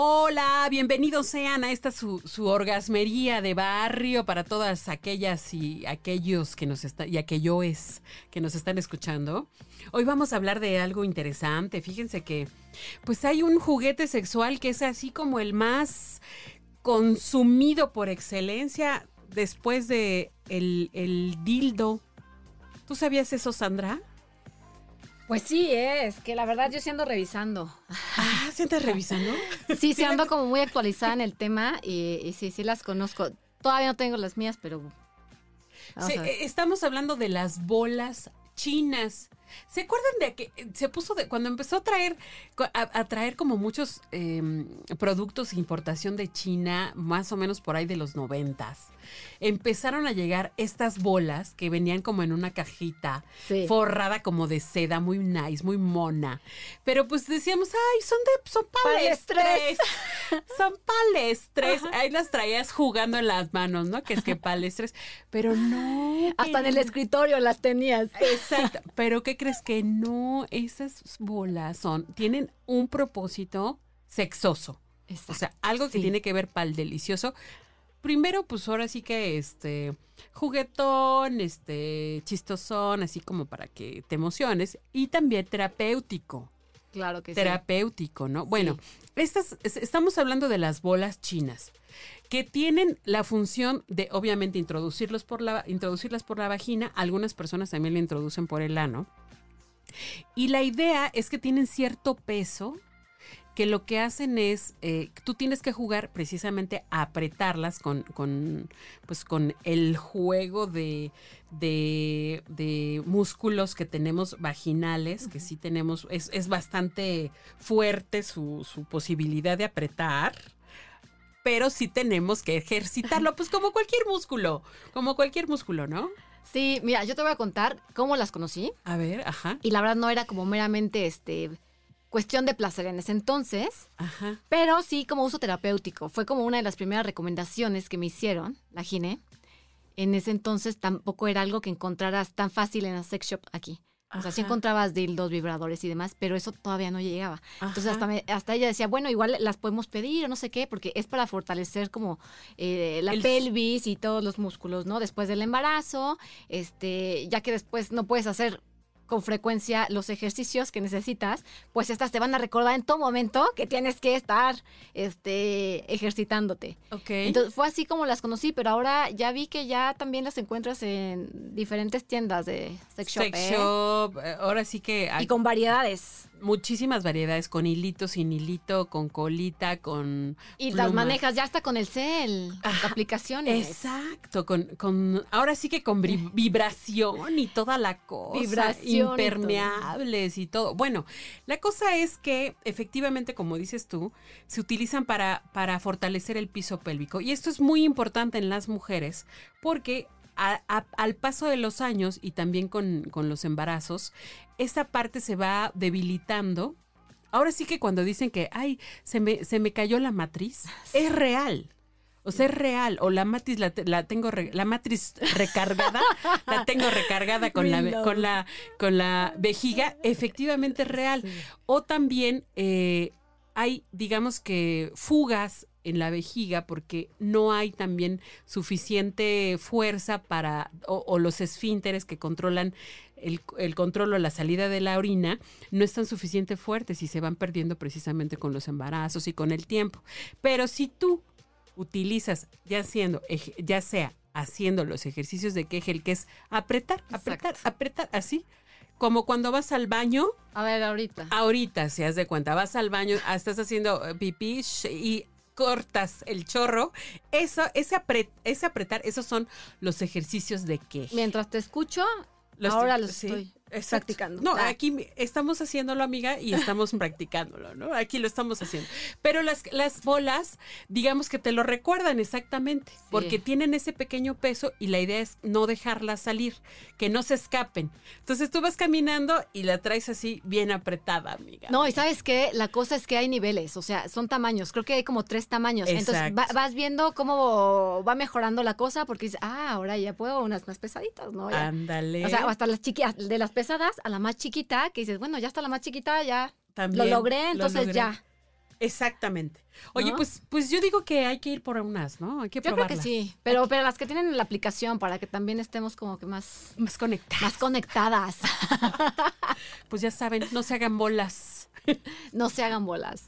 Hola, bienvenidos sean a esta su, su, orgasmería de barrio para todas aquellas y aquellos que nos están y aquellos que nos están escuchando. Hoy vamos a hablar de algo interesante. Fíjense que pues hay un juguete sexual que es así como el más consumido por excelencia después de el, el dildo. ¿Tú sabías eso, Sandra? Pues sí, es que la verdad yo sí ando revisando. Ah, ¿sí andas revisando? sí, sí ando como muy actualizada en el tema y, y sí, sí las conozco. Todavía no tengo las mías, pero... Sí, estamos hablando de las bolas chinas. ¿Se acuerdan de que se puso de cuando empezó a traer a, a traer como muchos eh, productos de importación de China, más o menos por ahí de los noventas? Empezaron a llegar estas bolas que venían como en una cajita sí. forrada como de seda, muy nice, muy mona. Pero pues decíamos, ay, son de son palestres. son palestres. Ahí las traías jugando en las manos, ¿no? Que es que palestres. Pero no. Hasta en el escritorio las tenías. Exacto. Pero ¿qué crees que no? Esas bolas son, tienen un propósito sexoso. Exacto. O sea, algo que sí. tiene que ver para el delicioso. Primero, pues ahora sí que este juguetón, este chistosón, así como para que te emociones. Y también terapéutico. Claro que terapéutico, sí. ¿no? Bueno, sí. estas, estamos hablando de las bolas chinas que tienen la función de obviamente introducirlos por la, introducirlas por la vagina, algunas personas también la introducen por el ano. Y la idea es que tienen cierto peso que lo que hacen es, eh, tú tienes que jugar precisamente a apretarlas con, con, pues con el juego de, de, de, músculos que tenemos vaginales, que sí tenemos, es, es bastante fuerte su, su posibilidad de apretar pero sí tenemos que ejercitarlo, pues como cualquier músculo, como cualquier músculo, ¿no? Sí, mira, yo te voy a contar cómo las conocí. A ver, ajá. Y la verdad no era como meramente este cuestión de placer en ese entonces, ajá. pero sí como uso terapéutico. Fue como una de las primeras recomendaciones que me hicieron, la gine. En ese entonces tampoco era algo que encontraras tan fácil en la sex shop aquí. O sea, sí encontrabas dildos, vibradores y demás, pero eso todavía no llegaba. Ajá. Entonces hasta, me, hasta ella decía, bueno, igual las podemos pedir o no sé qué, porque es para fortalecer como eh, la El... pelvis y todos los músculos, ¿no? Después del embarazo, este, ya que después no puedes hacer con frecuencia los ejercicios que necesitas, pues estas te van a recordar en todo momento que tienes que estar este, ejercitándote. Ok. Entonces fue así como las conocí, pero ahora ya vi que ya también las encuentras en diferentes tiendas de sex shop. Sex shop, ¿eh? ahora sí que... Hay... Y con variedades muchísimas variedades, con hilito, sin hilito, con colita, con. Y las manejas ya hasta con el cel, Ajá, aplicaciones. Exacto, con, con, ahora sí que con vibración y toda la cosa. Vibración. Impermeables y todo. y todo. Bueno, la cosa es que efectivamente, como dices tú, se utilizan para, para fortalecer el piso pélvico. Y esto es muy importante en las mujeres porque a, a, al paso de los años y también con, con, los embarazos, esa parte se va debilitando. Ahora sí que cuando dicen que, ay, se me, se me cayó la matriz, es real. O sea, es real. O la matriz la, la tengo, re, la matriz recargada, la tengo recargada con la, con la, con la vejiga, efectivamente es real. Sí. O también eh, hay, digamos que, fugas en la vejiga porque no hay también suficiente fuerza para, o, o los esfínteres que controlan el, el, control o la salida de la orina, no están suficientemente fuertes y se van perdiendo precisamente con los embarazos y con el tiempo. Pero si tú utilizas, ya, haciendo, ya sea haciendo los ejercicios de Kegel, que es apretar, apretar, Exacto. apretar, así, como cuando vas al baño. A ver, ahorita. Ahorita, si has de cuenta, vas al baño, estás haciendo pipí y cortas el chorro, eso, ese, apret, ese apretar, esos son los ejercicios de que. Mientras te escucho, los ahora los sí. estoy Exacto. practicando. No, Ah. aquí estamos haciéndolo, amiga, y estamos practicándolo, ¿no? Aquí lo estamos haciendo. Pero las, las bolas, digamos que te lo recuerdan exactamente, porque tienen ese pequeño peso y la idea es no dejarlas salir, que no se escapen. Entonces tú vas caminando y la traes así bien apretada, amiga. No, y sabes qué, la cosa es que hay niveles, o sea, son tamaños, creo que hay como tres tamaños. Entonces Exacto. va- vas viendo cómo va mejorando la cosa porque dices, ah, ahora ya puedo unas más pesaditas, ¿no? Ándale. O sea, hasta las chiquitas, de las pesadas a la más chiquita, que dices, bueno, ya está la más chiquita, ya También lo logré, lo entonces logré. ya. Exactamente. Oye, ¿No? pues, pues yo digo que hay que ir por unas, ¿no? Hay que Yo creo probarlas. que sí, pero, pero las que tienen la aplicación para que también estemos como que más, Más conectadas. más conectadas, Pues ya saben, no se hagan bolas. no se hagan bolas.